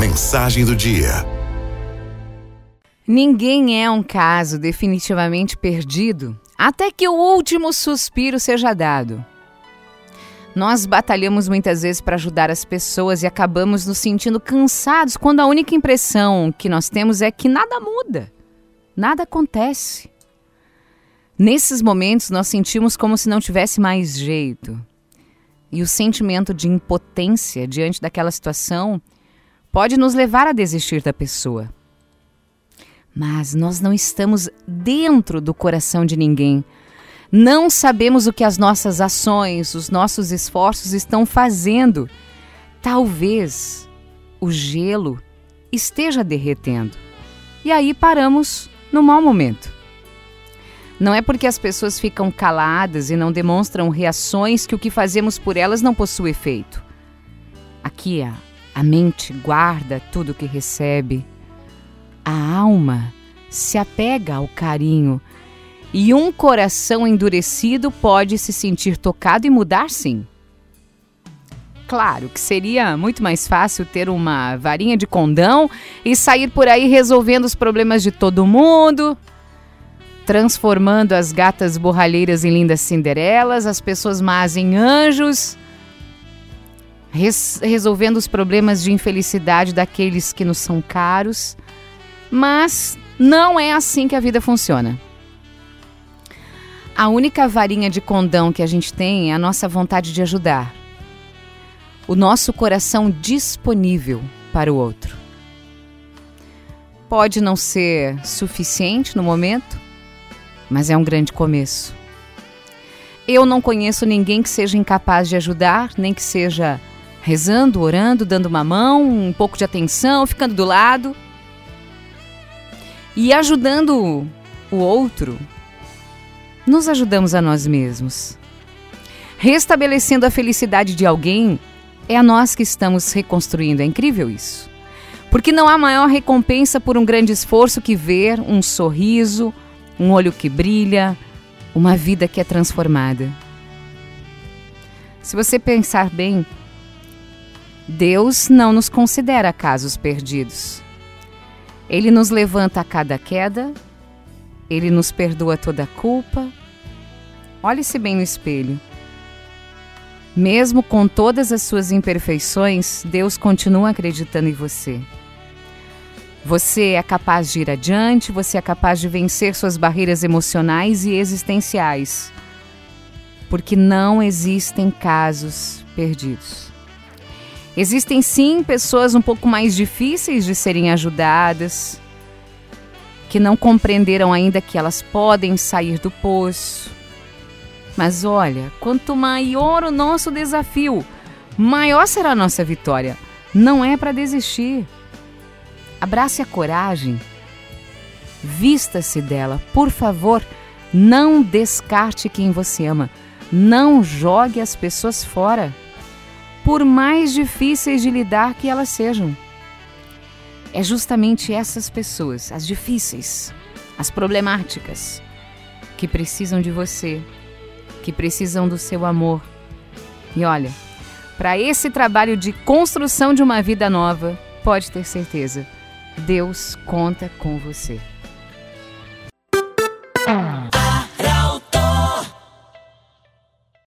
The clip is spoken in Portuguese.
Mensagem do dia. Ninguém é um caso definitivamente perdido até que o último suspiro seja dado. Nós batalhamos muitas vezes para ajudar as pessoas e acabamos nos sentindo cansados quando a única impressão que nós temos é que nada muda, nada acontece. Nesses momentos, nós sentimos como se não tivesse mais jeito. E o sentimento de impotência diante daquela situação pode nos levar a desistir da pessoa. Mas nós não estamos dentro do coração de ninguém. Não sabemos o que as nossas ações, os nossos esforços estão fazendo. Talvez o gelo esteja derretendo. E aí paramos no mau momento. Não é porque as pessoas ficam caladas e não demonstram reações que o que fazemos por elas não possui efeito. Aqui a, a mente guarda tudo o que recebe. A alma se apega ao carinho. E um coração endurecido pode se sentir tocado e mudar, sim. Claro que seria muito mais fácil ter uma varinha de condão e sair por aí resolvendo os problemas de todo mundo, transformando as gatas borralheiras em lindas cinderelas, as pessoas más em anjos, res resolvendo os problemas de infelicidade daqueles que nos são caros. Mas não é assim que a vida funciona. A única varinha de condão que a gente tem é a nossa vontade de ajudar. O nosso coração disponível para o outro. Pode não ser suficiente no momento, mas é um grande começo. Eu não conheço ninguém que seja incapaz de ajudar, nem que seja rezando, orando, dando uma mão, um pouco de atenção, ficando do lado. E ajudando o outro, nos ajudamos a nós mesmos. Restabelecendo a felicidade de alguém, é a nós que estamos reconstruindo. É incrível isso. Porque não há maior recompensa por um grande esforço que ver um sorriso, um olho que brilha, uma vida que é transformada. Se você pensar bem, Deus não nos considera casos perdidos. Ele nos levanta a cada queda, ele nos perdoa toda culpa. Olhe-se bem no espelho. Mesmo com todas as suas imperfeições, Deus continua acreditando em você. Você é capaz de ir adiante, você é capaz de vencer suas barreiras emocionais e existenciais. Porque não existem casos perdidos. Existem sim pessoas um pouco mais difíceis de serem ajudadas, que não compreenderam ainda que elas podem sair do poço. Mas olha, quanto maior o nosso desafio, maior será a nossa vitória. Não é para desistir. Abrace a coragem. Vista-se dela. Por favor, não descarte quem você ama. Não jogue as pessoas fora, por mais difíceis de lidar que elas sejam. É justamente essas pessoas, as difíceis, as problemáticas, que precisam de você, que precisam do seu amor. E olha, para esse trabalho de construção de uma vida nova, pode ter certeza Deus conta com você.